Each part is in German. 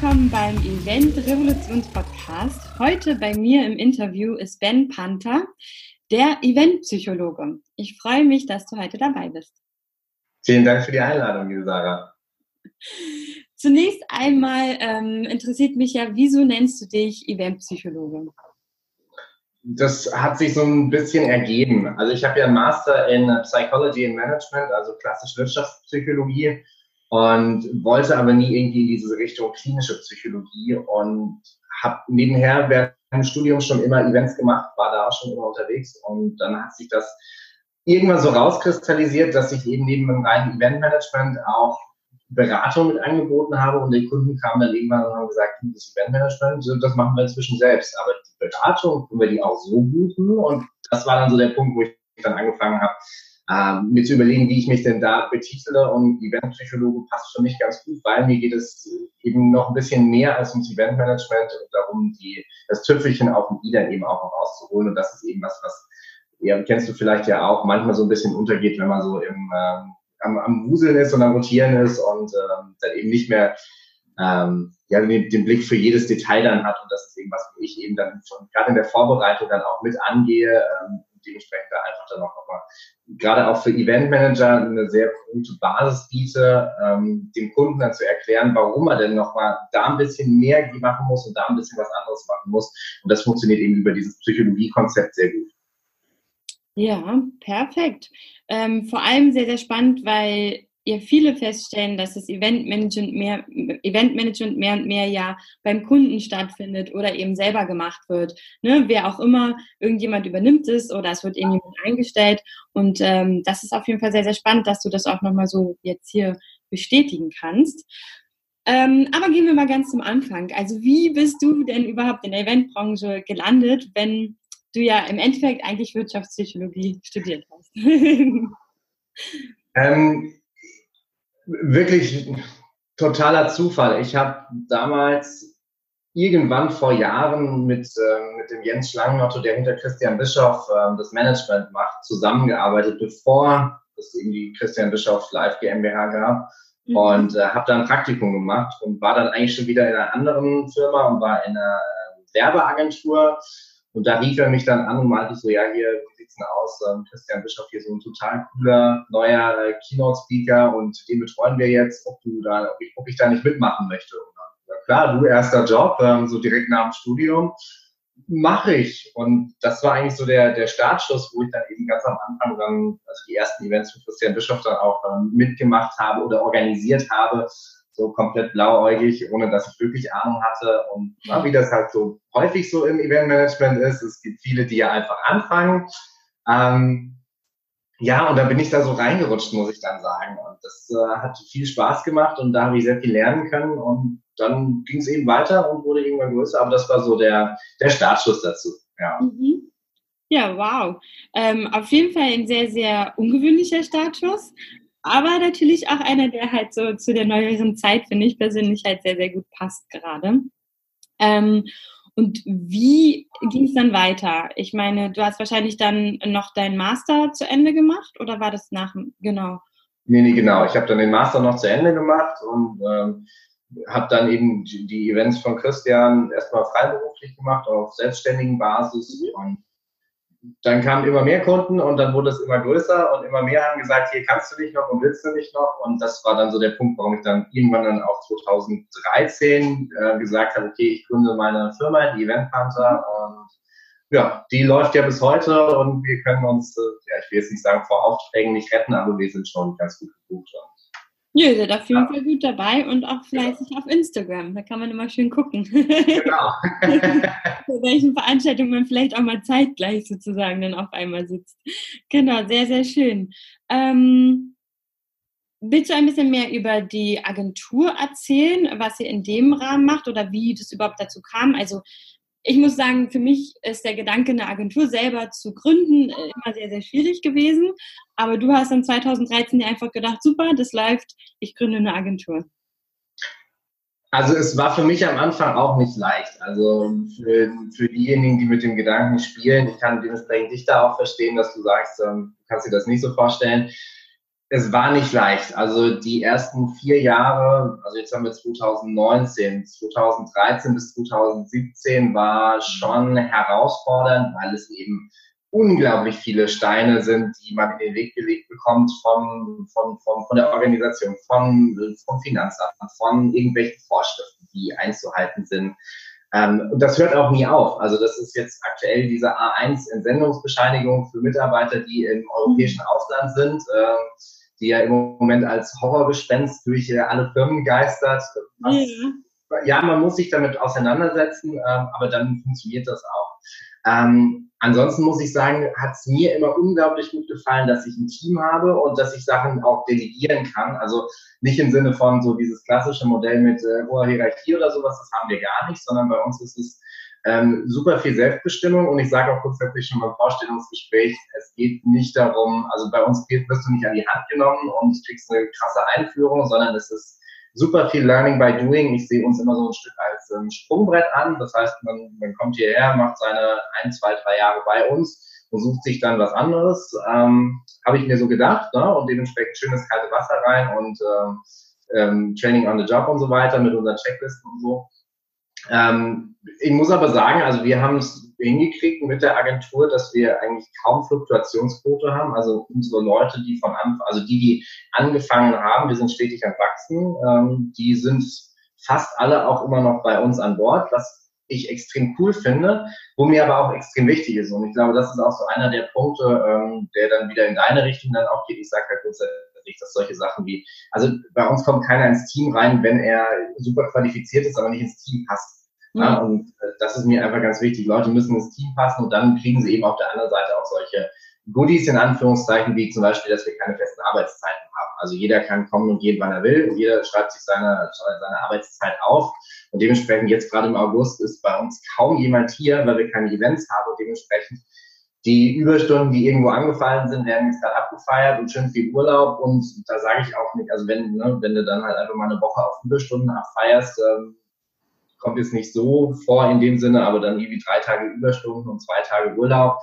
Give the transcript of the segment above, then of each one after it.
willkommen beim Event Revolutions Podcast. Heute bei mir im Interview ist Ben Panther, der Eventpsychologe. Ich freue mich, dass du heute dabei bist. Vielen Dank für die Einladung, liebe Sarah. Zunächst einmal ähm, interessiert mich ja, wieso nennst du dich Eventpsychologe? Das hat sich so ein bisschen ergeben. Also ich habe ja einen Master in Psychology and Management, also klassisch Wirtschaftspsychologie und wollte aber nie irgendwie in diese Richtung klinische Psychologie und habe nebenher während dem Studium schon immer Events gemacht, war da auch schon immer unterwegs. Und dann hat sich das irgendwann so rauskristallisiert, dass ich eben neben dem reinen Eventmanagement auch Beratung mit angeboten habe. Und die Kunden kamen dann irgendwann und haben gesagt, das Eventmanagement, das machen wir inzwischen selbst, aber die Beratung können wir die auch so buchen? Und das war dann so der Punkt, wo ich dann angefangen habe, ähm, mir zu überlegen, wie ich mich denn da betitele und Eventpsychologe passt für mich ganz gut, weil mir geht es eben noch ein bisschen mehr als ums Eventmanagement und darum, die, das Tüpfelchen auf dem i dann eben auch noch rauszuholen. Und das ist eben was, was ja, kennst du vielleicht ja auch, manchmal so ein bisschen untergeht, wenn man so im, ähm, am, am Wuseln ist und am Rotieren ist und ähm, dann eben nicht mehr ähm, ja, den, den Blick für jedes Detail dann hat. Und das ist eben was, wo ich eben dann schon gerade in der Vorbereitung dann auch mit angehe ähm, dementsprechend da einfach dann auch nochmal gerade auch für Eventmanager eine sehr gute Basis biete, ähm, dem Kunden dann zu erklären, warum er denn nochmal da ein bisschen mehr machen muss und da ein bisschen was anderes machen muss. Und das funktioniert eben über dieses Psychologiekonzept sehr gut. Ja, perfekt. Ähm, vor allem sehr, sehr spannend, weil ja viele feststellen, dass das Eventmanagement mehr, Eventmanagement mehr und mehr ja beim Kunden stattfindet oder eben selber gemacht wird. Ne? Wer auch immer, irgendjemand übernimmt es oder es wird irgendjemand eingestellt. Und ähm, das ist auf jeden Fall sehr, sehr spannend, dass du das auch nochmal so jetzt hier bestätigen kannst. Ähm, aber gehen wir mal ganz zum Anfang. Also wie bist du denn überhaupt in der Eventbranche gelandet, wenn du ja im Endeffekt eigentlich Wirtschaftspsychologie studiert hast? ähm, wirklich totaler Zufall. Ich habe damals irgendwann vor Jahren mit, äh, mit dem Jens Schlangenotto, der hinter Christian Bischoff äh, das Management macht, zusammengearbeitet, bevor es irgendwie Christian Bischoff Live GmbH gab. Mhm. Und äh, habe da ein Praktikum gemacht und war dann eigentlich schon wieder in einer anderen Firma und war in einer äh, Werbeagentur. Und da rief er mich dann an und meinte so, ja, hier, Notizen aus. Ähm, Christian Bischof hier so ein total cooler neuer äh, Keynote-Speaker und den betreuen wir jetzt, ob du da, ob ich, ob ich da nicht mitmachen möchte. Und, klar, du erster Job, ähm, so direkt nach dem Studium mache ich. Und das war eigentlich so der, der Startschuss, wo ich dann eben ganz am Anfang dann, also die ersten Events für Christian Bischof dann auch ähm, mitgemacht habe oder organisiert habe, so komplett blauäugig, ohne dass ich wirklich Ahnung hatte. Und na, wie das halt so häufig so im Eventmanagement ist, es gibt viele, die ja einfach anfangen ähm, ja, und da bin ich da so reingerutscht, muss ich dann sagen. Und das äh, hat viel Spaß gemacht und da habe ich sehr viel lernen können. Und dann ging es eben weiter und wurde irgendwann größer. Aber das war so der, der Startschuss dazu. Ja. Mhm. Ja, wow. Ähm, auf jeden Fall ein sehr, sehr ungewöhnlicher Startschuss. Aber natürlich auch einer, der halt so zu der neueren Zeit, finde ich persönlich, halt sehr, sehr gut passt gerade. Ähm, und wie ging es dann weiter? Ich meine, du hast wahrscheinlich dann noch deinen Master zu Ende gemacht oder war das nach, genau? Nee, nee, genau. Ich habe dann den Master noch zu Ende gemacht und ähm, habe dann eben die Events von Christian erstmal freiberuflich gemacht auf selbstständigen Basis mhm. und dann kamen immer mehr Kunden und dann wurde es immer größer und immer mehr haben gesagt, hier kannst du nicht noch und willst du nicht noch. Und das war dann so der Punkt, warum ich dann irgendwann dann auch 2013 äh, gesagt habe, okay, ich gründe meine Firma, die Event Panther und ja, die läuft ja bis heute und wir können uns, äh, ja, ich will jetzt nicht sagen vor Aufträgen nicht retten, aber wir sind schon ganz gut gebucht. Ja, ihr seid auf jeden Fall gut dabei und auch fleißig auf Instagram. Da kann man immer schön gucken. Genau. Zu welchen Veranstaltungen man vielleicht auch mal zeitgleich sozusagen dann auf einmal sitzt. Genau, sehr, sehr schön. Ähm, willst du ein bisschen mehr über die Agentur erzählen, was ihr in dem Rahmen macht oder wie das überhaupt dazu kam? Also ich muss sagen, für mich ist der Gedanke, eine Agentur selber zu gründen, äh, immer sehr, sehr schwierig gewesen. Aber du hast dann 2013 einfach gedacht, super, das läuft, ich gründe eine Agentur. Also es war für mich am Anfang auch nicht leicht. Also für, für diejenigen, die mit dem Gedanken spielen, ich kann dementsprechend dich da auch verstehen, dass du sagst, ähm, du kannst dir das nicht so vorstellen. Es war nicht leicht. Also die ersten vier Jahre, also jetzt haben wir 2019, 2013 bis 2017 war schon herausfordernd, weil es eben unglaublich viele Steine sind, die man in den Weg gelegt bekommt von, von, von, von der Organisation, von, vom Finanzamt, von irgendwelchen Vorschriften, die einzuhalten sind. Ähm, und das hört auch nie auf. Also das ist jetzt aktuell diese A1-Entsendungsbescheinigung für Mitarbeiter, die im europäischen Ausland sind. Ähm, die ja im Moment als Horrorgespenst durch äh, alle Firmen geistert. Was, ja. ja. man muss sich damit auseinandersetzen, ähm, aber dann funktioniert das auch. Ähm, ansonsten muss ich sagen, hat es mir immer unglaublich gut gefallen, dass ich ein Team habe und dass ich Sachen auch delegieren kann. Also nicht im Sinne von so dieses klassische Modell mit äh, hoher Hierarchie oder sowas, das haben wir gar nicht, sondern bei uns ist es ähm, super viel Selbstbestimmung und ich sage auch grundsätzlich schon beim Vorstellungsgespräch, es geht nicht darum, also bei uns wirst du nicht an die Hand genommen und kriegst eine krasse Einführung, sondern es ist super viel Learning by Doing. Ich sehe uns immer so ein Stück als ähm, Sprungbrett an. Das heißt, man, man kommt hierher, macht seine ein, zwei, drei Jahre bei uns und sucht sich dann was anderes. Ähm, Habe ich mir so gedacht ne? und dementsprechend schönes kalte Wasser rein und ähm, ähm, Training on the Job und so weiter mit unseren Checklisten und so. Ähm, ich muss aber sagen, also wir haben es hingekriegt mit der Agentur, dass wir eigentlich kaum Fluktuationsquote haben. Also unsere Leute, die von Anfang, also die, die angefangen haben, wir sind stetig am Wachsen, ähm, die sind fast alle auch immer noch bei uns an Bord, was ich extrem cool finde, wo mir aber auch extrem wichtig ist. Und ich glaube, das ist auch so einer der Punkte, ähm, der dann wieder in deine Richtung dann auch geht. Ich sage halt grundsätzlich, dass solche Sachen wie, also bei uns kommt keiner ins Team rein, wenn er super qualifiziert ist, aber nicht ins Team passt. Ja, mhm. und äh, das ist mir einfach ganz wichtig. Leute müssen ins Team passen und dann kriegen sie eben auf der anderen Seite auch solche Goodies in Anführungszeichen, wie zum Beispiel, dass wir keine festen Arbeitszeiten haben. Also jeder kann kommen und gehen, wann er will. Und jeder schreibt sich seine, seine Arbeitszeit auf. Und dementsprechend jetzt gerade im August ist bei uns kaum jemand hier, weil wir keine Events haben. Und dementsprechend die Überstunden, die irgendwo angefallen sind, werden jetzt gerade abgefeiert und schön viel Urlaub. Und da sage ich auch nicht, also wenn, ne, wenn du dann halt einfach mal eine Woche auf Überstunden abfeierst, ähm, kommt jetzt nicht so vor in dem Sinne, aber dann irgendwie drei Tage Überstunden und zwei Tage Urlaub,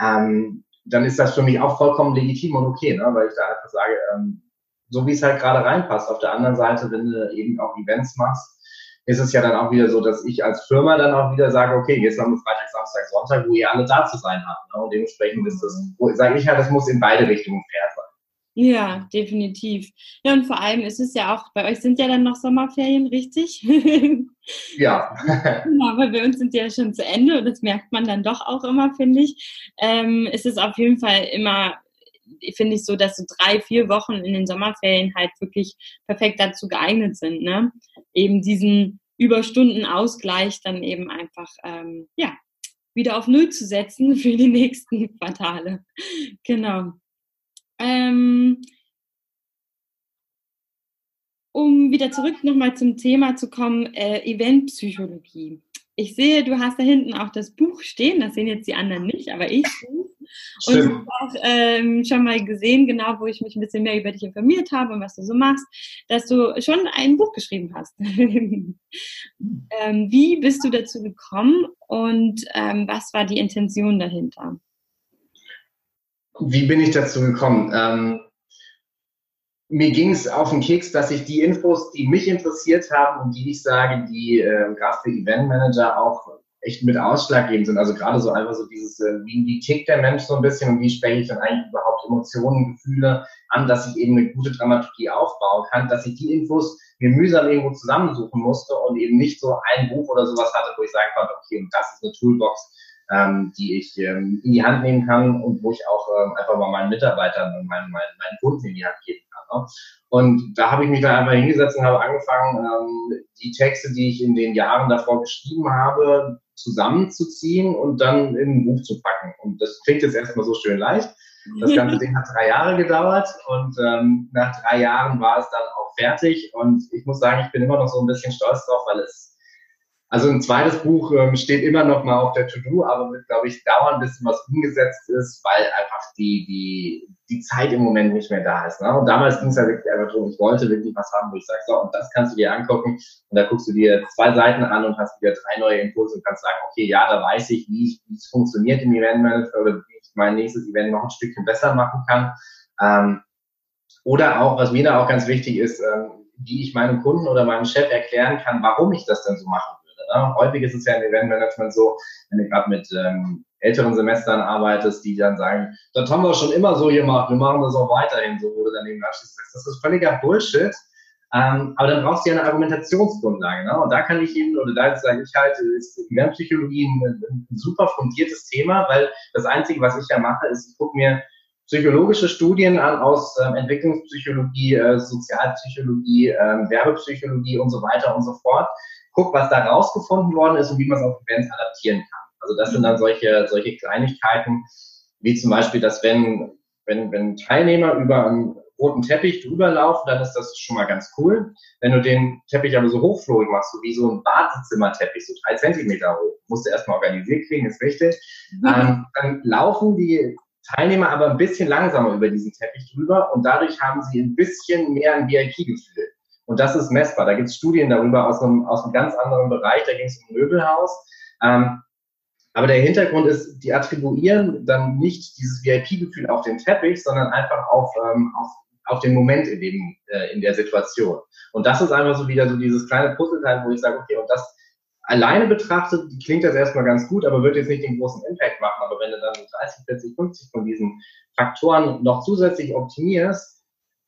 ähm, dann ist das für mich auch vollkommen legitim und okay, ne? weil ich da einfach sage, ähm, so wie es halt gerade reinpasst. Auf der anderen Seite, wenn du eben auch Events machst, ist es ja dann auch wieder so, dass ich als Firma dann auch wieder sage, okay, jetzt haben wir Freitag, Samstag, Sonntag, wo ihr alle da zu sein habt. Ne? Und dementsprechend ist das, sage ich halt, das muss in beide Richtungen fair sein. Ja, definitiv. Ja, und vor allem ist es ja auch, bei euch sind ja dann noch Sommerferien, richtig? Ja. genau, aber bei uns sind die ja schon zu Ende und das merkt man dann doch auch immer, finde ich. Ähm, es ist auf jeden Fall immer, finde ich so, dass so drei, vier Wochen in den Sommerferien halt wirklich perfekt dazu geeignet sind, ne? Eben diesen Überstundenausgleich dann eben einfach, ähm, ja, wieder auf Null zu setzen für die nächsten Quartale. Genau. Ähm, um wieder zurück nochmal zum Thema zu kommen, äh, Eventpsychologie. Ich sehe, du hast da hinten auch das Buch stehen, das sehen jetzt die anderen nicht, aber ich Und ich habe auch ähm, schon mal gesehen, genau wo ich mich ein bisschen mehr über dich informiert habe und was du so machst, dass du schon ein Buch geschrieben hast. ähm, wie bist du dazu gekommen und ähm, was war die Intention dahinter? Wie bin ich dazu gekommen? Mir ging es auf den Keks, dass ich die Infos, die mich interessiert haben und die ich sage, die äh, gerade für Eventmanager auch echt mit ausschlaggebend sind. Also gerade so einfach so dieses, äh, wie, wie tickt der Mensch so ein bisschen und wie spreche ich dann eigentlich überhaupt Emotionen, Gefühle an, dass ich eben eine gute Dramaturgie aufbauen kann, dass ich die Infos mir mühsam irgendwo zusammensuchen musste und eben nicht so ein Buch oder sowas hatte, wo ich sagen konnte, okay, und das ist eine Toolbox, ähm, die ich ähm, in die Hand nehmen kann und wo ich auch ähm, einfach mal meinen Mitarbeitern und meinen, meinen, meinen Kunden in die Hand geben. Ne? Und da habe ich mich dann einfach hingesetzt und habe angefangen, ähm, die Texte, die ich in den Jahren davor geschrieben habe, zusammenzuziehen und dann in ein Buch zu packen. Und das klingt jetzt erstmal so schön leicht. Das ganze Ding hat drei Jahre gedauert und ähm, nach drei Jahren war es dann auch fertig. Und ich muss sagen, ich bin immer noch so ein bisschen stolz drauf, weil es also ein zweites Buch ähm, steht immer noch mal auf der To-Do, aber wird, glaube ich, dauern, ein bisschen was umgesetzt ist, weil einfach die, die, die Zeit im Moment nicht mehr da ist. Ne? Und damals ging es ja wirklich einfach darum, ich wollte wirklich was haben, wo ich sage, so, und das kannst du dir angucken. Und da guckst du dir zwei Seiten an und hast wieder drei neue Impulse und kannst sagen, okay, ja, da weiß ich, wie, ich, wie es funktioniert im Event Manager oder wie ich mein nächstes Event noch ein Stückchen besser machen kann. Ähm, Oder auch, was mir da auch ganz wichtig ist, ähm, wie ich meinem Kunden oder meinem Chef erklären kann, warum ich das denn so würde. Ne? Häufig ist es ja im Eventmanagement so, wenn du gerade mit ähm, älteren Semestern arbeitest, die dann sagen, das haben wir schon immer so gemacht, wir machen das auch weiterhin so, wo du dann eben abschließt, das ist völliger Bullshit. Ähm, aber dann brauchst du ja eine Argumentationsgrundlage. Ne? Und da kann ich Ihnen, oder da sage ich halt, ist Eventpsychologie ein, ein super fundiertes Thema, weil das Einzige, was ich ja mache, ist, ich gucke mir psychologische Studien an aus ähm, Entwicklungspsychologie, äh, Sozialpsychologie, äh, Werbepsychologie und so weiter und so fort. Guck, was da rausgefunden worden ist und wie man es auf Events adaptieren kann. Also das sind dann solche, solche Kleinigkeiten, wie zum Beispiel, dass wenn, wenn, wenn Teilnehmer über einen roten Teppich drüber laufen, dann ist das schon mal ganz cool. Wenn du den Teppich aber so hochflogig machst, so wie so ein Badezimmerteppich, so drei Zentimeter hoch, musst du erstmal organisiert kriegen, ist wichtig, mhm. ähm, dann laufen die Teilnehmer aber ein bisschen langsamer über diesen Teppich drüber und dadurch haben sie ein bisschen mehr ein VIP-Gefühl. Und das ist messbar. Da gibt es Studien darüber aus einem, aus einem ganz anderen Bereich, da ging es um Möbelhaus. Ähm, aber der Hintergrund ist, die attribuieren dann nicht dieses VIP-Gefühl auf den Teppich, sondern einfach auf, ähm, auf, auf den Moment in, dem, äh, in der Situation. Und das ist einfach so wieder so dieses kleine Puzzleteil, wo ich sage, okay, und das alleine betrachtet, klingt das erstmal ganz gut, aber wird jetzt nicht den großen Impact machen. Aber wenn du dann 30, 40, 50 von diesen Faktoren noch zusätzlich optimierst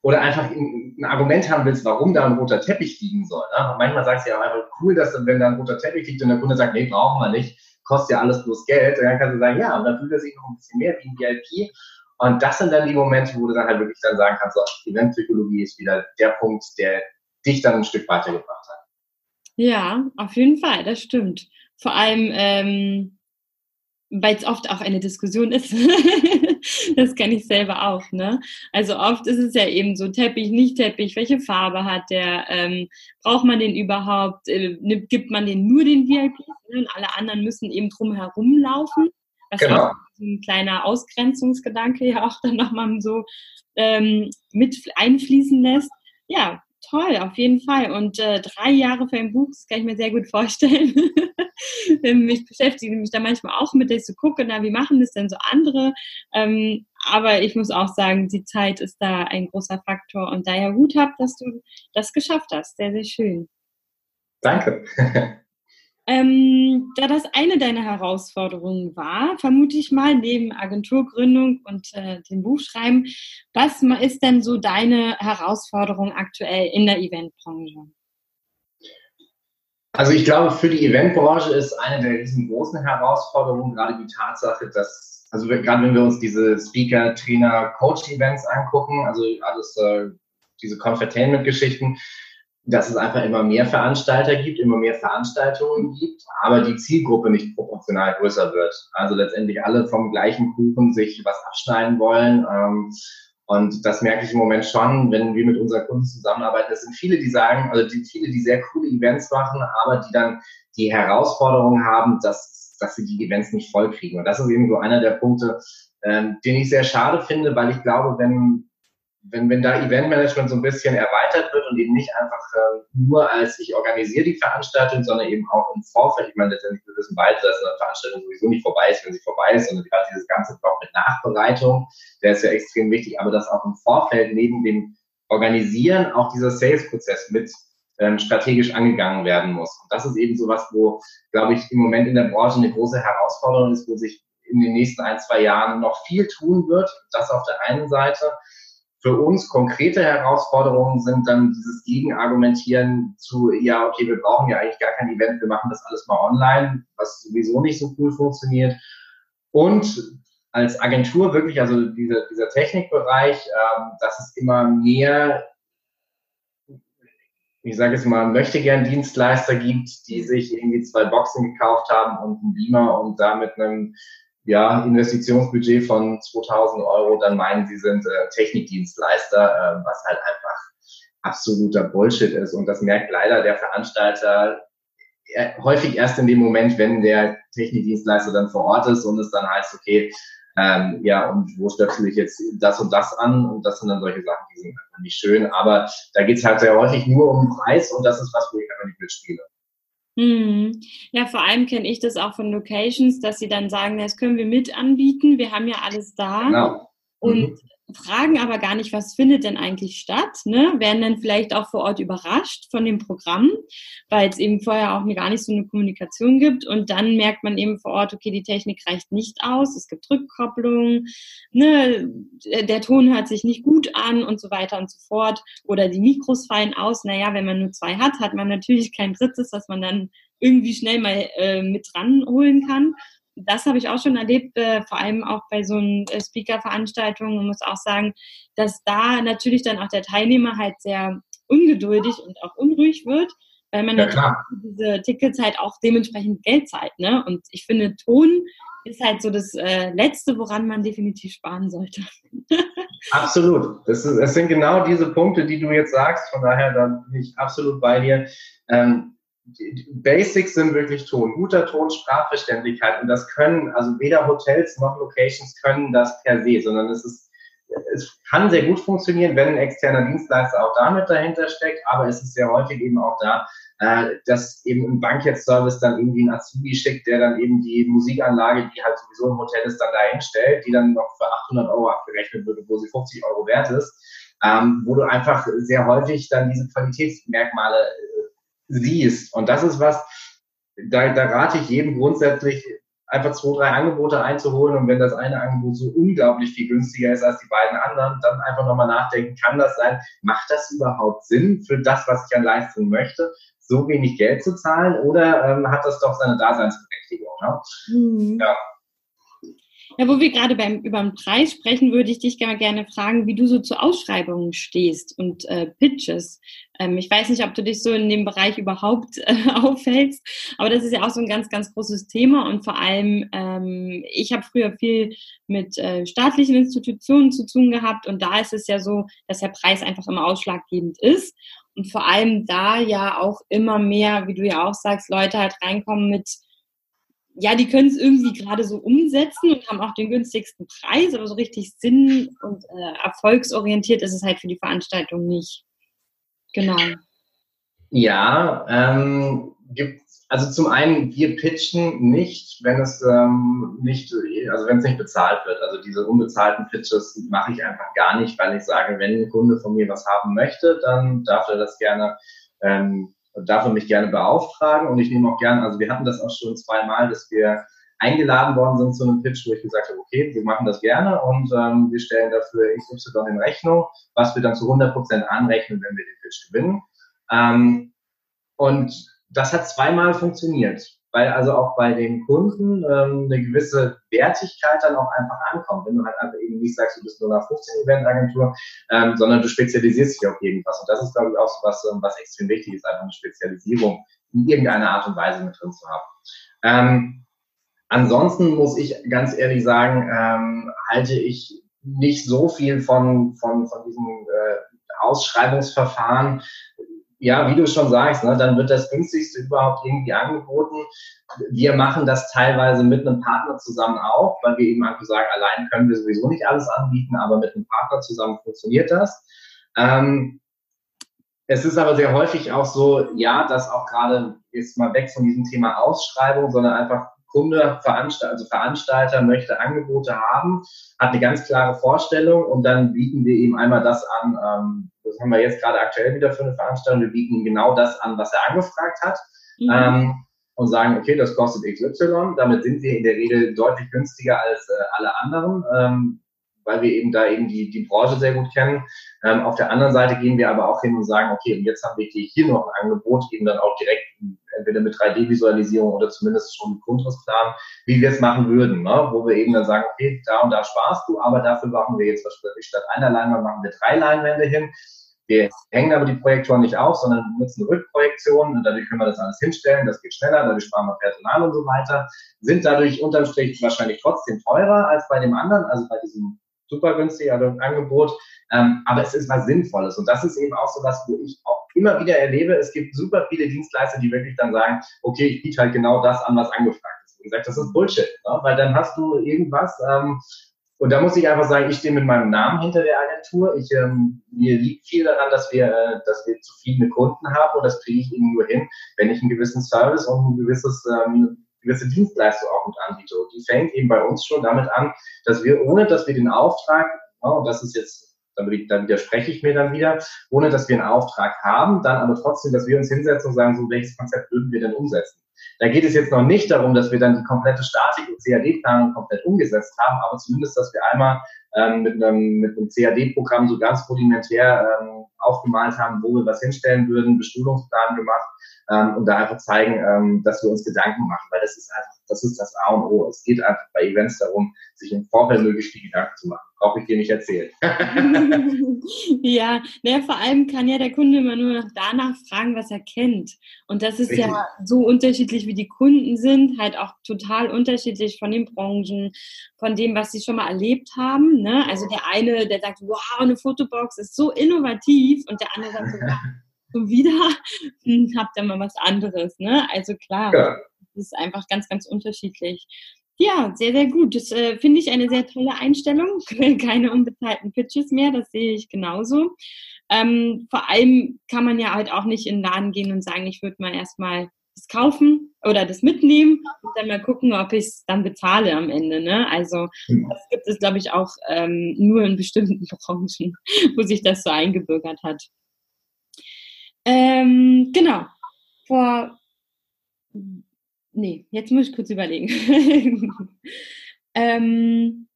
oder einfach ein, Argument haben willst, warum da ein roter Teppich liegen soll. Ne? Manchmal sagst du ja einfach cool, dass wenn da ein roter Teppich liegt und der Kunde sagt, nee, brauchen wir nicht, kostet ja alles bloß Geld. Und dann kannst du sagen, ja, und dann fühlt er sich noch ein bisschen mehr wie ein VIP. Und das sind dann die Momente, wo du dann halt wirklich dann sagen kannst, so, Eventpsychologie ist wieder der Punkt, der dich dann ein Stück weitergebracht hat. Ja, auf jeden Fall, das stimmt. Vor allem, ähm, weil es oft auch eine Diskussion ist. das kenne ich selber auch. Ne? Also oft ist es ja eben so Teppich, nicht Teppich, welche Farbe hat der, ähm, braucht man den überhaupt, äh, gibt man den nur den VIPs ne? und alle anderen müssen eben drum herum laufen. Was genau. auch ein kleiner Ausgrenzungsgedanke ja auch dann nochmal so ähm, mit einfließen lässt. Ja, toll, auf jeden Fall. Und äh, drei Jahre für ein Buch, das kann ich mir sehr gut vorstellen. ich beschäftige mich da manchmal auch mit, dass ich so gucke, na, wie machen das denn so andere? Ähm, aber ich muss auch sagen, die Zeit ist da ein großer Faktor und daher Hut ab, dass du das geschafft hast. Sehr, sehr schön. Danke. Ähm, da das eine deiner Herausforderungen war, vermute ich mal, neben Agenturgründung und äh, dem Buchschreiben, was ist denn so deine Herausforderung aktuell in der Eventbranche? Also ich glaube, für die Eventbranche ist eine der riesengroßen Herausforderungen gerade die Tatsache, dass, also gerade wenn wir uns diese Speaker, Trainer, Coach-Events angucken, also alles äh, diese Confertainment-Geschichten, dass es einfach immer mehr Veranstalter gibt, immer mehr Veranstaltungen gibt, aber die Zielgruppe nicht proportional größer wird. Also letztendlich alle vom gleichen Kuchen sich was abschneiden wollen. Ähm, und das merke ich im Moment schon, wenn wir mit unseren Kunden zusammenarbeiten. Es sind viele, die sagen, also die, viele, die sehr coole Events machen, aber die dann die Herausforderung haben, dass, dass sie die Events nicht vollkriegen. Und das ist eben so einer der Punkte, ähm, den ich sehr schade finde, weil ich glaube, wenn, wenn, wenn da Eventmanagement so ein bisschen erweitert wird und eben nicht einfach äh, nur als ich organisiere die Veranstaltung, sondern eben auch im Vorfeld, ich meine, letztendlich wir wissen beide, dass eine Veranstaltung sowieso nicht vorbei ist, wenn sie vorbei ist, sondern gerade dieses ganze Block mit Nachbereitung, der ist ja extrem wichtig, aber dass auch im Vorfeld neben dem Organisieren auch dieser Sales-Prozess mit ähm, strategisch angegangen werden muss. Und das ist eben so was, wo, glaube ich, im Moment in der Branche eine große Herausforderung ist, wo sich in den nächsten ein, zwei Jahren noch viel tun wird. Das auf der einen Seite. Für uns konkrete Herausforderungen sind dann dieses Gegenargumentieren zu, ja, okay, wir brauchen ja eigentlich gar kein Event, wir machen das alles mal online, was sowieso nicht so cool funktioniert. Und als Agentur wirklich, also dieser, dieser Technikbereich, ähm, dass es immer mehr, ich sage jetzt mal, möchte gern Dienstleister gibt, die sich irgendwie zwei Boxen gekauft haben und einen Beamer und da mit einem ja, Investitionsbudget von 2000 Euro, dann meinen, sie sind äh, Technikdienstleister, äh, was halt einfach absoluter Bullshit ist. Und das merkt leider der Veranstalter äh, häufig erst in dem Moment, wenn der Technikdienstleister dann vor Ort ist und es dann heißt, okay, ähm, ja, und wo stöpsel ich jetzt das und das an? Und das sind dann solche Sachen, die sind einfach nicht schön. Aber da geht es halt sehr häufig nur um Preis und das ist was, wo ich einfach nicht mitspiele. Mhm. Ja, vor allem kenne ich das auch von Locations, dass sie dann sagen, das können wir mit anbieten, wir haben ja alles da. Genau. Und mhm. Fragen aber gar nicht, was findet denn eigentlich statt, ne? werden dann vielleicht auch vor Ort überrascht von dem Programm, weil es eben vorher auch gar nicht so eine Kommunikation gibt und dann merkt man eben vor Ort, okay, die Technik reicht nicht aus, es gibt Rückkopplung, ne? der Ton hört sich nicht gut an und so weiter und so fort oder die Mikros fallen aus. Naja, wenn man nur zwei hat, hat man natürlich kein drittes, was man dann irgendwie schnell mal äh, mit ranholen kann das habe ich auch schon erlebt, äh, vor allem auch bei so einer äh, Speaker-Veranstaltung und muss auch sagen, dass da natürlich dann auch der Teilnehmer halt sehr ungeduldig und auch unruhig wird, weil man ja, diese Tickets halt auch dementsprechend Geld zahlt. Ne? Und ich finde, Ton ist halt so das äh, Letzte, woran man definitiv sparen sollte. absolut. Das, ist, das sind genau diese Punkte, die du jetzt sagst. Von daher da bin ich absolut bei dir. Ähm, Basics sind wirklich Ton, guter Ton, Sprachverständlichkeit. Und das können, also weder Hotels noch Locations können das per se, sondern es ist, es kann sehr gut funktionieren, wenn ein externer Dienstleister auch damit dahinter steckt, aber es ist sehr häufig eben auch da, äh, dass eben ein Bankett-Service dann irgendwie einen Azubi schickt, der dann eben die Musikanlage, die halt sowieso im Hotel ist, dann dahin stellt, die dann noch für 800 Euro abgerechnet wird, wo sie 50 Euro wert ist, ähm, wo du einfach sehr häufig dann diese Qualitätsmerkmale siehst. Und das ist was, da, da rate ich jedem grundsätzlich, einfach zwei, drei Angebote einzuholen und wenn das eine Angebot so unglaublich viel günstiger ist als die beiden anderen, dann einfach nochmal nachdenken, kann das sein, macht das überhaupt Sinn für das, was ich an Leistung möchte, so wenig Geld zu zahlen oder ähm, hat das doch seine Daseinsberechtigung? Ne? Mhm. Ja. Ja, wo wir gerade beim über den Preis sprechen, würde ich dich gerne fragen, wie du so zu Ausschreibungen stehst und äh, Pitches. Ähm, ich weiß nicht, ob du dich so in dem Bereich überhaupt äh, aufhältst, aber das ist ja auch so ein ganz, ganz großes Thema und vor allem, ähm, ich habe früher viel mit äh, staatlichen Institutionen zu tun gehabt und da ist es ja so, dass der Preis einfach immer ausschlaggebend ist und vor allem da ja auch immer mehr, wie du ja auch sagst, Leute halt reinkommen mit ja, die können es irgendwie gerade so umsetzen und haben auch den günstigsten Preis, aber so richtig sinn- und äh, erfolgsorientiert ist es halt für die Veranstaltung nicht. Genau. Ja, ähm, gibt also zum einen, wir pitchen nicht, wenn es ähm, nicht, also wenn es nicht bezahlt wird. Also diese unbezahlten Pitches mache ich einfach gar nicht, weil ich sage, wenn ein Kunde von mir was haben möchte, dann darf er das gerne ähm, darf er mich gerne beauftragen und ich nehme auch gerne, also wir hatten das auch schon zweimal, dass wir eingeladen worden sind zu einem Pitch, wo ich gesagt habe, okay, wir machen das gerne und ähm, wir stellen dafür XY in Rechnung, was wir dann zu 100% anrechnen, wenn wir den Pitch gewinnen. Ähm, und das hat zweimal funktioniert weil also auch bei den Kunden ähm, eine gewisse Wertigkeit dann auch einfach ankommt. Wenn du halt einfach eben nicht sagst, du bist nur eine 15-Event-Agentur, ähm, sondern du spezialisierst dich auf irgendwas. Und das ist, glaube ich, auch so was, ähm, was extrem wichtig ist, einfach eine Spezialisierung in irgendeiner Art und Weise mit drin zu haben. Ähm, ansonsten muss ich ganz ehrlich sagen, ähm, halte ich nicht so viel von, von, von diesem äh, Ausschreibungsverfahren, ja, wie du schon sagst, ne, dann wird das günstigste überhaupt irgendwie angeboten. Wir machen das teilweise mit einem Partner zusammen auch, weil wir eben einfach sagen, allein können wir sowieso nicht alles anbieten, aber mit einem Partner zusammen funktioniert das. Ähm, es ist aber sehr häufig auch so, ja, dass auch gerade jetzt mal weg von diesem Thema Ausschreibung, sondern einfach Kunde, Veranstalter, also Veranstalter möchte Angebote haben, hat eine ganz klare Vorstellung und dann bieten wir ihm einmal das an, ähm, das haben wir jetzt gerade aktuell wieder für eine Veranstaltung, wir bieten ihm genau das an, was er angefragt hat. Mhm. Ähm, und sagen, okay, das kostet XY. Damit sind wir in der Regel deutlich günstiger als äh, alle anderen. Ähm, weil wir eben da eben die, die Branche sehr gut kennen. Ähm, auf der anderen Seite gehen wir aber auch hin und sagen, okay, und jetzt haben wir hier noch ein Angebot, eben dann auch direkt entweder mit 3D-Visualisierung oder zumindest schon mit Grundrissplan, wie wir es machen würden, ne? wo wir eben dann sagen, okay, da und da sparst du, aber dafür machen wir jetzt wahrscheinlich statt einer Leinwand machen wir drei Leinwände hin. Wir hängen aber die Projektoren nicht auf, sondern nutzen Rückprojektionen und dadurch können wir das alles hinstellen. Das geht schneller, dadurch sparen wir Personal und so weiter. Sind dadurch unterm Strich wahrscheinlich trotzdem teurer als bei dem anderen, also bei diesem super günstig, ein Angebot. Ähm, aber es ist was Sinnvolles. Und das ist eben auch so was, wo ich auch immer wieder erlebe, es gibt super viele Dienstleister, die wirklich dann sagen, okay, ich biete halt genau das an, was angefragt ist. Wie gesagt, das ist Bullshit, ne? weil dann hast du irgendwas, ähm, und da muss ich einfach sagen, ich stehe mit meinem Namen hinter der Agentur. Ich, ähm, mir liegt viel daran, dass wir, äh, dass wir zufriedene Kunden haben und das kriege ich eben nur hin, wenn ich einen gewissen Service und ein gewisses ähm, gewisse Dienstleistung auch mit anbiete. Und die fängt eben bei uns schon damit an, dass wir, ohne dass wir den Auftrag und das ist jetzt, da widerspreche ich mir dann wieder, ohne dass wir einen Auftrag haben, dann aber trotzdem, dass wir uns hinsetzen und sagen, so welches Konzept würden wir denn umsetzen? Da geht es jetzt noch nicht darum, dass wir dann die komplette Statik und CAD-Planung komplett umgesetzt haben, aber zumindest, dass wir einmal ähm, mit einem, mit einem CAD-Programm so ganz rudimentär ähm, aufgemalt haben, wo wir was hinstellen würden, Bestuhlungsplan gemacht ähm, und da einfach zeigen, ähm, dass wir uns Gedanken machen, weil das ist einfach, das ist das A und O. Es geht einfach bei Events darum, sich im Vorfeld möglichst viel Gedanken zu machen. Brauche ich dir nicht erzählen. ja, naja, vor allem kann ja der Kunde immer nur noch danach fragen, was er kennt. Und das ist Richtig. ja so unterschiedlich, wie die Kunden sind, halt auch total unterschiedlich von den Branchen, von dem, was sie schon mal erlebt haben. Ne? Also der eine, der sagt, wow, eine Fotobox ist so innovativ und der andere sagt, wow, so wieder hm, habt ihr mal was anderes. Ne? Also klar, ja. das ist einfach ganz, ganz unterschiedlich. Ja, sehr, sehr gut. Das äh, finde ich eine sehr tolle Einstellung. Keine unbezahlten Pitches mehr, das sehe ich genauso. Ähm, vor allem kann man ja halt auch nicht in den Laden gehen und sagen, ich würde mal erstmal das kaufen oder das mitnehmen und dann mal gucken, ob ich es dann bezahle am Ende. Ne? Also hm. das gibt es, glaube ich, auch ähm, nur in bestimmten Branchen, wo sich das so eingebürgert hat. Ähm, genau. Vor. Nee, jetzt muss ich kurz überlegen. ähm,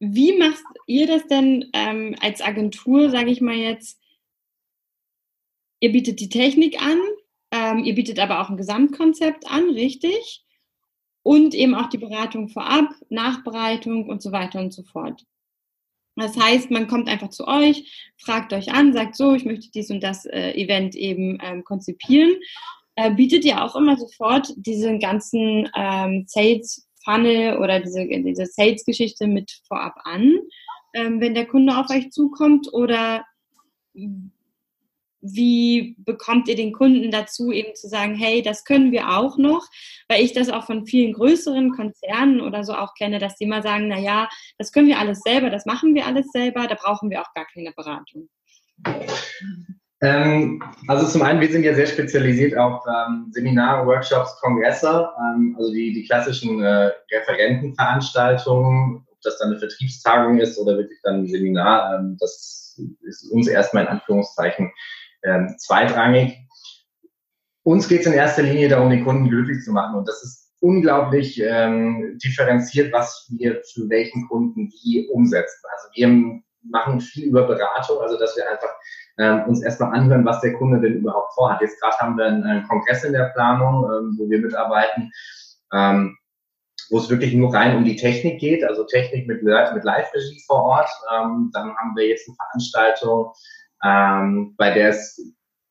wie macht ihr das denn ähm, als Agentur, sage ich mal jetzt? Ihr bietet die Technik an, ähm, ihr bietet aber auch ein Gesamtkonzept an, richtig? Und eben auch die Beratung vorab, Nachbereitung und so weiter und so fort. Das heißt, man kommt einfach zu euch, fragt euch an, sagt so, ich möchte dies und das äh, Event eben ähm, konzipieren. Äh, bietet ihr auch immer sofort diesen ganzen ähm, Sales Funnel oder diese, diese Sales-Geschichte mit vorab an, ähm, wenn der Kunde auf euch zukommt? Oder wie bekommt ihr den Kunden dazu, eben zu sagen, hey, das können wir auch noch, weil ich das auch von vielen größeren Konzernen oder so auch kenne, dass die mal sagen, na ja, das können wir alles selber, das machen wir alles selber, da brauchen wir auch gar keine Beratung. Ähm, also zum einen, wir sind ja sehr spezialisiert auf ähm, Seminare, Workshops, Kongresse, ähm, also die, die klassischen äh, Referentenveranstaltungen, ob das dann eine Vertriebstagung ist oder wirklich dann ein Seminar, ähm, das ist uns erstmal in Anführungszeichen ähm, zweitrangig. Uns geht es in erster Linie darum, den Kunden glücklich zu machen. Und das ist unglaublich ähm, differenziert, was wir für welchen Kunden wie umsetzen. Also wir machen viel über Beratung, also dass wir einfach ähm, uns erstmal anhören, was der Kunde denn überhaupt vorhat. Jetzt gerade haben wir einen, einen, Kongress in der Planung, ähm, wo wir mitarbeiten, ähm, wo es wirklich nur rein um die Technik geht, also Technik mit, mit Live-Regie vor Ort. Ähm, dann haben wir jetzt eine Veranstaltung, ähm, bei der es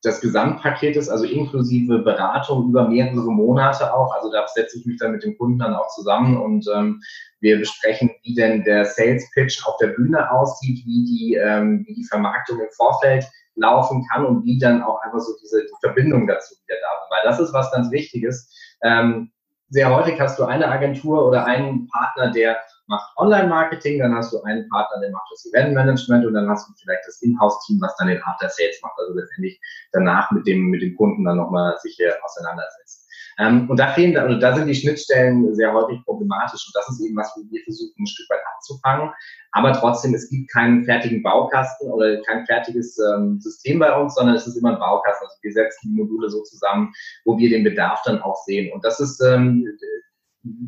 das Gesamtpaket ist, also inklusive Beratung über mehrere Monate auch. Also da setze ich mich dann mit dem Kunden dann auch zusammen und ähm, wir besprechen, wie denn der Sales Pitch auf der Bühne aussieht, wie die, ähm, wie die Vermarktung im Vorfeld laufen kann und wie dann auch einfach so diese die Verbindung dazu wieder da ist. Weil das ist was ganz Wichtiges. Ähm, sehr häufig hast du eine Agentur oder einen Partner, der macht Online-Marketing, dann hast du einen Partner, der macht das Event-Management und dann hast du vielleicht das Inhouse-Team, was dann den After-Sales macht, also letztendlich danach mit dem, mit dem Kunden dann nochmal sich hier auseinandersetzt. Ähm, und da fehlen, also da sind die Schnittstellen sehr häufig problematisch und das ist eben was, wo wir versuchen, ein Stück weit abzufangen. Aber trotzdem, es gibt keinen fertigen Baukasten oder kein fertiges ähm, System bei uns, sondern es ist immer ein Baukasten. Also wir setzen die Module so zusammen, wo wir den Bedarf dann auch sehen. Und das ist ähm,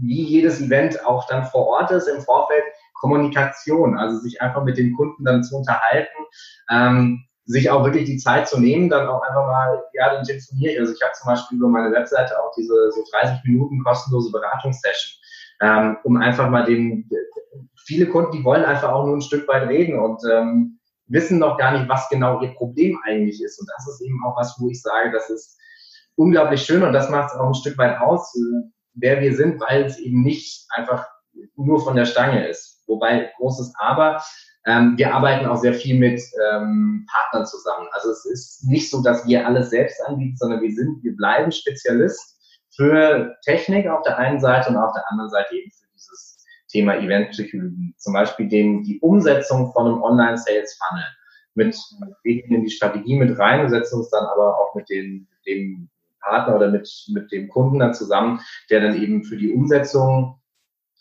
wie jedes Event auch dann vor Ort ist, im Vorfeld Kommunikation, also sich einfach mit den Kunden dann zu unterhalten, ähm, sich auch wirklich die Zeit zu nehmen, dann auch einfach mal, ja, dann telefoniere ich. Also ich habe zum Beispiel über meine Webseite auch diese so 30 Minuten kostenlose Beratungssession, ähm, um einfach mal den, viele Kunden, die wollen einfach auch nur ein Stück weit reden und ähm, wissen noch gar nicht, was genau ihr Problem eigentlich ist. Und das ist eben auch was, wo ich sage, das ist unglaublich schön und das macht es auch ein Stück weit aus, wer wir sind, weil es eben nicht einfach nur von der Stange ist. Wobei großes Aber, ähm, wir arbeiten auch sehr viel mit ähm, Partnern zusammen. Also es ist nicht so, dass wir alles selbst anbieten, sondern wir sind, wir bleiben Spezialist für Technik auf der einen Seite und auf der anderen Seite eben für dieses Thema Eventpsychologie. Zum Beispiel den, die Umsetzung von einem Online-Sales-Funnel mit, wir gehen in die Strategie mit rein und setzen uns dann aber auch mit den, dem Partner oder mit, mit dem Kunden dann zusammen, der dann eben für die Umsetzung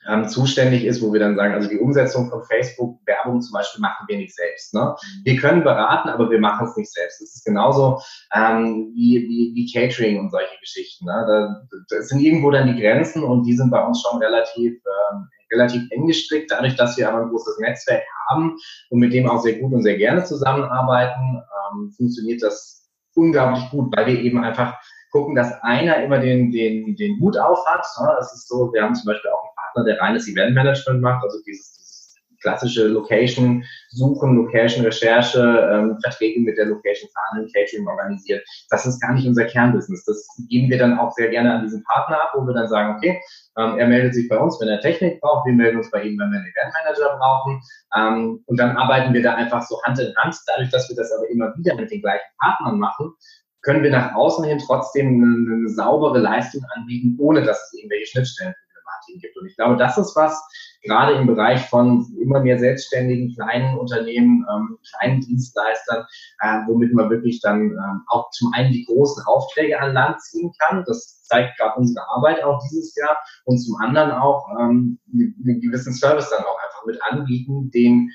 ähm, zuständig ist, wo wir dann sagen, also die Umsetzung von Facebook-Werbung zum Beispiel machen wir nicht selbst. Ne? Wir können beraten, aber wir machen es nicht selbst. Das ist genauso ähm, wie, wie, wie Catering und solche Geschichten. Ne? Da, das sind irgendwo dann die Grenzen und die sind bei uns schon relativ ähm, relativ eng gestrickt, dadurch, dass wir aber ein großes Netzwerk haben und mit dem auch sehr gut und sehr gerne zusammenarbeiten, ähm, funktioniert das unglaublich gut, weil wir eben einfach gucken, dass einer immer den, den, den Hut auf hat. Ne? Das ist so, wir haben zum Beispiel auch einen Partner, der reines Eventmanagement macht, also dieses, dieses klassische Location suchen, Location Recherche, ähm, Verträge mit der Location verhandeln, Catering organisiert. Das ist gar nicht unser Kernbusiness. Das geben wir dann auch sehr gerne an diesen Partner ab, wo wir dann sagen, okay, ähm, er meldet sich bei uns, wenn er Technik braucht, wir melden uns bei ihm, wenn wir einen Eventmanager brauchen. Ähm, und dann arbeiten wir da einfach so Hand in Hand. Dadurch, dass wir das aber immer wieder mit den gleichen Partnern machen, können wir nach außen hin trotzdem eine, saubere Leistung anbieten, ohne dass es irgendwelche Schnittstellenproblematiken gibt. Und ich glaube, das ist was, gerade im Bereich von immer mehr selbstständigen kleinen Unternehmen, ähm, kleinen Dienstleistern, äh, womit man wirklich dann ähm, auch zum einen die großen Aufträge an Land ziehen kann. Das zeigt gerade unsere Arbeit auch dieses Jahr und zum anderen auch ähm, einen gewissen Service dann auch einfach mit anbieten, den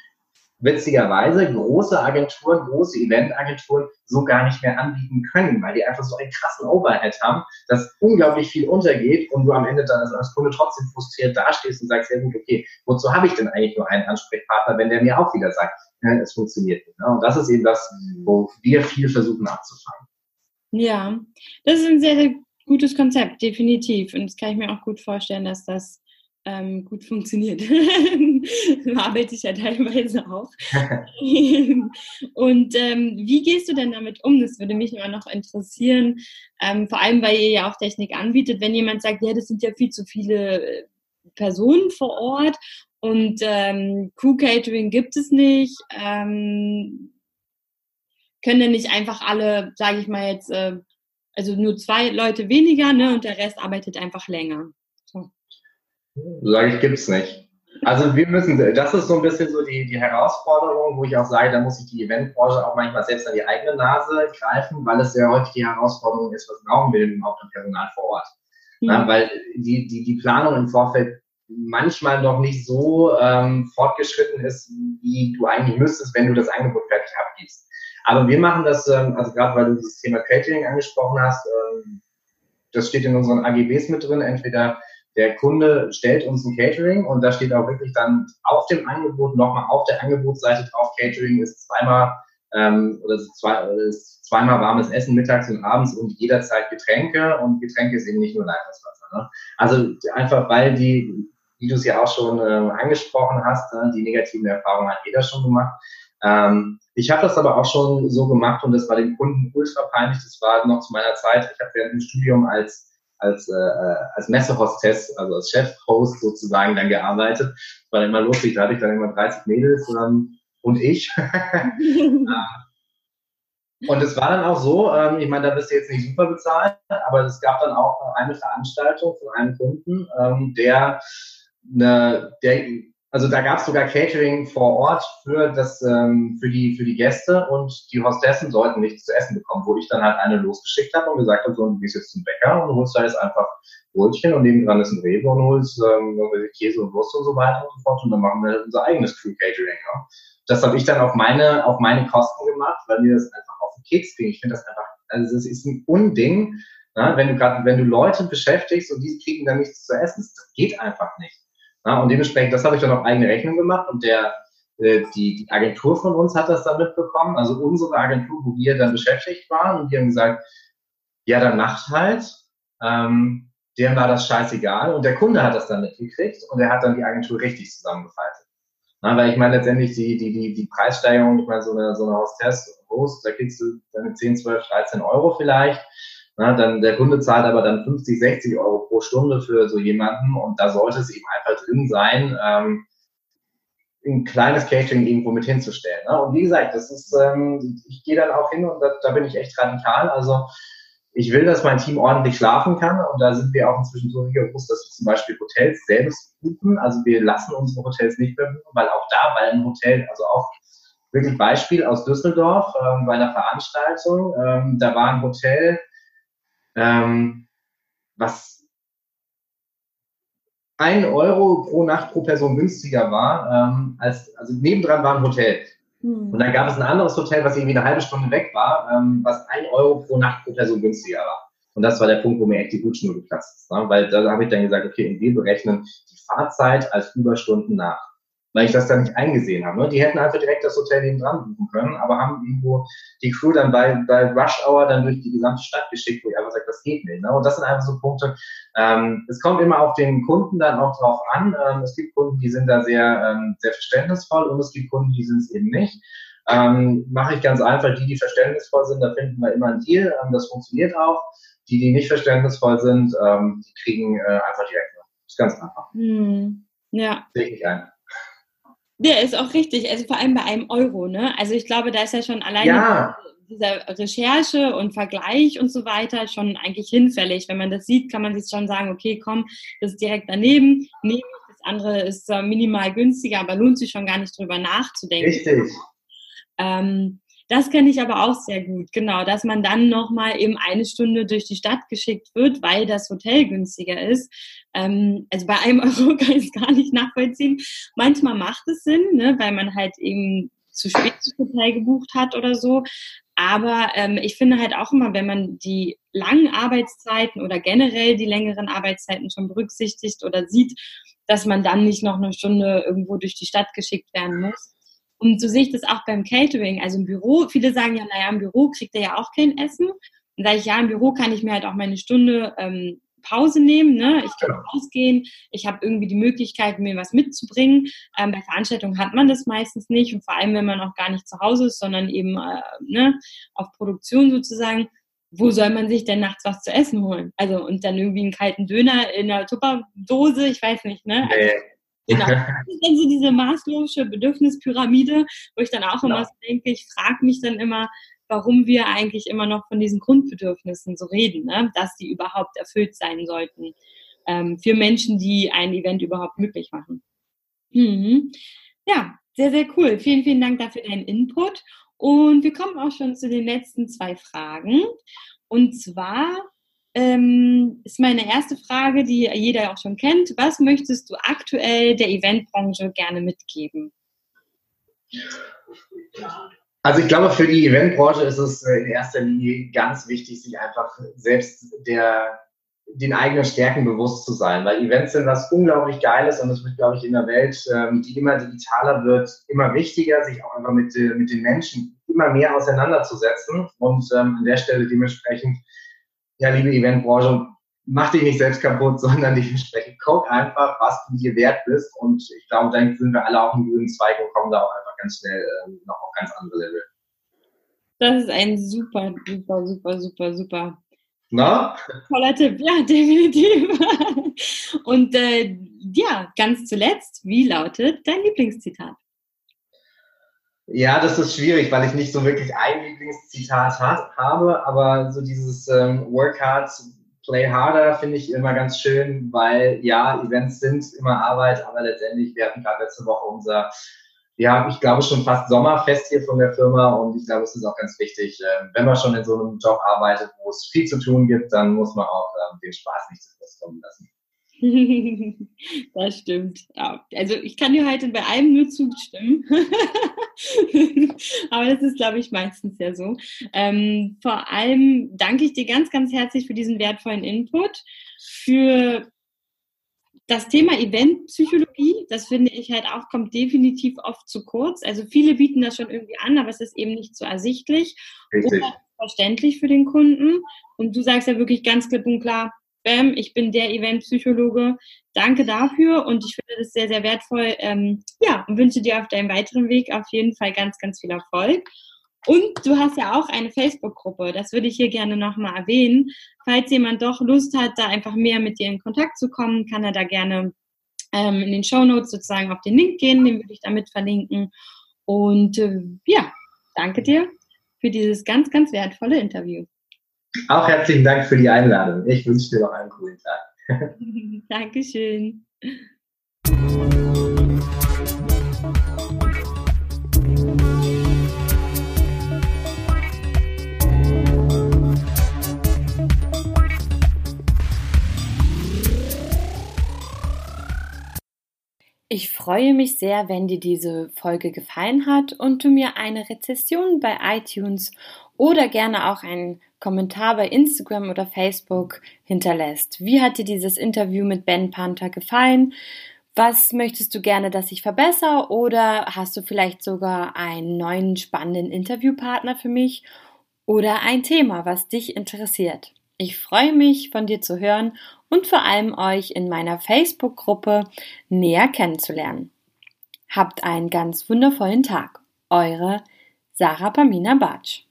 witzigerweise große Agenturen, große Eventagenturen so gar nicht mehr anbieten können, weil die einfach so einen krassen Overhead haben, dass unglaublich viel untergeht und du am Ende dann als Kunde trotzdem frustriert dastehst und sagst, ja gut, okay, wozu habe ich denn eigentlich nur einen Ansprechpartner, wenn der mir auch wieder sagt, ja, es funktioniert nicht. Ne? Und das ist eben das, wo wir viel versuchen abzufangen. Ja, das ist ein sehr, sehr gutes Konzept, definitiv. Und das kann ich mir auch gut vorstellen, dass das ähm, gut funktioniert. arbeite ich ja teilweise auch. und ähm, wie gehst du denn damit um? Das würde mich immer noch interessieren, ähm, vor allem weil ihr ja auch Technik anbietet. Wenn jemand sagt, ja, das sind ja viel zu viele äh, Personen vor Ort und ähm, Crew-Catering gibt es nicht, ähm, können denn nicht einfach alle, sage ich mal jetzt, äh, also nur zwei Leute weniger ne, und der Rest arbeitet einfach länger? Sage ich, gibt's nicht. Also wir müssen, das ist so ein bisschen so die, die Herausforderung, wo ich auch sage, da muss sich die Eventbranche auch manchmal selbst an die eigene Nase greifen, weil es sehr häufig die Herausforderung ist, was brauchen wir denn überhaupt an Personal vor Ort? Ja, weil die, die, die Planung im Vorfeld manchmal noch nicht so ähm, fortgeschritten ist, wie du eigentlich müsstest, wenn du das Angebot fertig abgibst. Aber wir machen das, ähm, also gerade weil du das Thema Catering angesprochen hast, ähm, das steht in unseren AGBs mit drin, entweder der Kunde stellt uns ein Catering und da steht auch wirklich dann auf dem Angebot nochmal auf der Angebotsseite drauf, Catering ist zweimal ähm, oder ist, zwei, ist zweimal warmes Essen mittags und abends und jederzeit Getränke und Getränke ist eben nicht nur Leitungswasser. Ne? Also einfach weil die, wie du es ja auch schon äh, angesprochen hast, ne, die negativen Erfahrungen hat jeder schon gemacht. Ähm, ich habe das aber auch schon so gemacht und das war dem Kunden ultra peinlich. Das war noch zu meiner Zeit. Ich habe während dem Studium als als, äh, äh, als Messehostess, also als Chefhost sozusagen dann gearbeitet. Das war dann immer lustig, da hatte ich dann immer 30 Mädels ähm, und ich. und es war dann auch so, ähm, ich meine, da bist du jetzt nicht super bezahlt, aber es gab dann auch eine Veranstaltung von einem Kunden, ähm, der, eine, der also da gab es sogar Catering vor Ort für das ähm, für die für die Gäste und die Hostessen sollten nichts zu essen bekommen, wo ich dann halt eine losgeschickt habe und gesagt habe, so du gehst jetzt zum Bäcker und holst da jetzt einfach Brötchen und nebendran ist ein Rewe und holst ähm, Käse und Wurst und so weiter und so fort und dann machen wir unser eigenes Crew Catering. Ja. Das habe ich dann auf meine auf meine Kosten gemacht, weil mir das einfach auf den Keks ging. Ich finde das einfach, also es ist ein Unding, ja, wenn du gerade wenn du Leute beschäftigst und die kriegen dann nichts zu essen, das geht einfach nicht. Ja, und dementsprechend, das habe ich dann auf eigene Rechnung gemacht und der, äh, die, die Agentur von uns hat das dann mitbekommen, also unsere Agentur, wo wir dann beschäftigt waren und die haben gesagt, ja, dann macht halt, ähm, dem war das scheißegal und der Kunde hat das dann mitgekriegt und er hat dann die Agentur richtig zusammengefaltet. Na, weil ich meine letztendlich die, die, die, die Preissteigerung, ich meine so eine, so eine Hostess, Host, da kriegst du dann 10, 12, 13 Euro vielleicht na, dann der Kunde zahlt aber dann 50, 60 Euro pro Stunde für so jemanden und da sollte es eben einfach drin sein, ähm, ein kleines Catering irgendwo mit hinzustellen. Ne? Und wie gesagt, das ist, ähm, ich gehe dann auch hin und da, da bin ich echt radikal. Also ich will, dass mein Team ordentlich schlafen kann und da sind wir auch inzwischen so rigoros, dass wir zum Beispiel Hotels selbst buchen. Also wir lassen unsere Hotels nicht mehr buchen, weil auch da, weil ein Hotel, also auch wirklich Beispiel aus Düsseldorf ähm, bei einer Veranstaltung, ähm, da war ein Hotel, ähm, was ein Euro pro Nacht pro Person günstiger war, ähm, als, also nebendran war ein Hotel. Hm. Und dann gab es ein anderes Hotel, was irgendwie eine halbe Stunde weg war, ähm, was ein Euro pro Nacht pro Person günstiger war. Und das war der Punkt, wo mir echt die Gutschnur geplatzt ist. Ne? Weil da habe ich dann gesagt, okay, wir berechnen die Fahrzeit als Überstunden nach weil ich das dann nicht eingesehen habe. Ne? Die hätten einfach direkt das Hotel neben dran buchen können, aber haben irgendwo die Crew dann bei, bei Rush Hour dann durch die gesamte Stadt geschickt, wo ich einfach sage, das geht nicht. Ne? Und das sind einfach so Punkte. Ähm, es kommt immer auf den Kunden dann auch drauf an. Ähm, es gibt Kunden, die sind da sehr, ähm, sehr verständnisvoll und es gibt Kunden, die sind es eben nicht. Ähm, Mache ich ganz einfach, die, die verständnisvoll sind, da finden wir immer einen Deal. Ähm, das funktioniert auch. Die, die nicht verständnisvoll sind, ähm, die kriegen äh, einfach direkt. Das ist ganz einfach. Hm. Ja. Sehe ich nicht ein. Der ist auch richtig, also vor allem bei einem Euro, ne? Also ich glaube, da ist ja schon alleine ja. dieser Recherche und Vergleich und so weiter schon eigentlich hinfällig. Wenn man das sieht, kann man sich schon sagen, okay, komm, das ist direkt daneben, nehme ich, das andere ist minimal günstiger, aber lohnt sich schon gar nicht drüber nachzudenken. Richtig. Ähm, das kenne ich aber auch sehr gut, genau, dass man dann nochmal eben eine Stunde durch die Stadt geschickt wird, weil das Hotel günstiger ist. Ähm, also bei einem Euro kann ich es gar nicht nachvollziehen. Manchmal macht es Sinn, ne, weil man halt eben zu spät das Hotel gebucht hat oder so. Aber ähm, ich finde halt auch immer, wenn man die langen Arbeitszeiten oder generell die längeren Arbeitszeiten schon berücksichtigt oder sieht, dass man dann nicht noch eine Stunde irgendwo durch die Stadt geschickt werden muss. Und so sehe ich das auch beim Catering. Also im Büro, viele sagen ja, naja, im Büro kriegt er ja auch kein Essen. Und sage ich, ja, im Büro kann ich mir halt auch meine Stunde ähm, Pause nehmen. Ne? Ich kann genau. rausgehen. Ich habe irgendwie die Möglichkeit, mir was mitzubringen. Ähm, bei Veranstaltungen hat man das meistens nicht. Und vor allem, wenn man auch gar nicht zu Hause ist, sondern eben äh, ne, auf Produktion sozusagen. Wo soll man sich denn nachts was zu essen holen? Also, und dann irgendwie einen kalten Döner in einer Tupperdose, ich weiß nicht, ne? Also, Genau. Das ist dann so diese maßlose Bedürfnispyramide, wo ich dann auch immer genau. so denke, ich frage mich dann immer, warum wir eigentlich immer noch von diesen Grundbedürfnissen so reden, ne? dass die überhaupt erfüllt sein sollten ähm, für Menschen, die ein Event überhaupt möglich machen. Mhm. Ja, sehr, sehr cool. Vielen, vielen Dank dafür deinen Input. Und wir kommen auch schon zu den letzten zwei Fragen. Und zwar ähm, ist meine erste Frage, die jeder auch schon kennt. Was möchtest du aktuell der Eventbranche gerne mitgeben? Also ich glaube, für die Eventbranche ist es äh, in erster Linie ganz wichtig, sich einfach selbst der, den eigenen Stärken bewusst zu sein, weil Events sind was unglaublich Geiles und es wird, glaube ich, in der Welt, ähm, die immer digitaler wird, immer wichtiger, sich auch einfach mit, äh, mit den Menschen immer mehr auseinanderzusetzen und ähm, an der Stelle dementsprechend ja, liebe Eventbranche, mach dich nicht selbst kaputt, sondern dementsprechend guck einfach, was du dir wert bist. Und ich glaube, dann sind wir alle auf einem grünen Zweig und kommen da auch einfach ganz schnell äh, noch auf ganz andere Level. Das ist ein super, super, super, super, super. Na? Toller Tipp, ja, definitiv. Und äh, ja, ganz zuletzt, wie lautet dein Lieblingszitat? Ja, das ist schwierig, weil ich nicht so wirklich ein Lieblingszitat ha habe, aber so dieses ähm, Work hard, play harder finde ich immer ganz schön, weil ja, Events sind immer Arbeit, aber letztendlich, wir hatten gerade letzte Woche unser, ja, ich glaube schon fast Sommerfest hier von der Firma und ich glaube, es ist auch ganz wichtig, äh, wenn man schon in so einem Job arbeitet, wo es viel zu tun gibt, dann muss man auch äh, den Spaß nicht zu kurz kommen lassen. das stimmt. Ja. Also ich kann dir heute bei allem nur zustimmen. Aber das ist, glaube ich, meistens ja so. Ähm, vor allem danke ich dir ganz, ganz herzlich für diesen wertvollen Input, für das Thema Eventpsychologie, das finde ich halt auch, kommt definitiv oft zu kurz. Also viele bieten das schon irgendwie an, aber es ist eben nicht so ersichtlich Richtig. oder verständlich für den Kunden. Und du sagst ja wirklich ganz klipp und klar, Bam, ich bin der Eventpsychologe. Danke dafür und ich finde das sehr, sehr wertvoll. Ähm, ja, und wünsche dir auf deinem weiteren Weg auf jeden Fall ganz, ganz viel Erfolg. Und du hast ja auch eine Facebook-Gruppe, das würde ich hier gerne nochmal erwähnen. Falls jemand doch Lust hat, da einfach mehr mit dir in Kontakt zu kommen, kann er da gerne ähm, in den Show Notes sozusagen auf den Link gehen, den würde ich damit verlinken. Und äh, ja, danke dir für dieses ganz, ganz wertvolle Interview. Auch herzlichen Dank für die Einladung. Ich wünsche dir noch einen coolen Tag. Dankeschön. Ich freue mich sehr, wenn dir diese Folge gefallen hat und du mir eine Rezession bei iTunes oder gerne auch einen Kommentar bei Instagram oder Facebook hinterlässt. Wie hat dir dieses Interview mit Ben Panther gefallen? Was möchtest du gerne, dass ich verbessere? Oder hast du vielleicht sogar einen neuen spannenden Interviewpartner für mich? Oder ein Thema, was dich interessiert? Ich freue mich, von dir zu hören und vor allem euch in meiner Facebook-Gruppe näher kennenzulernen. Habt einen ganz wundervollen Tag. Eure Sarah Pamina Bartsch.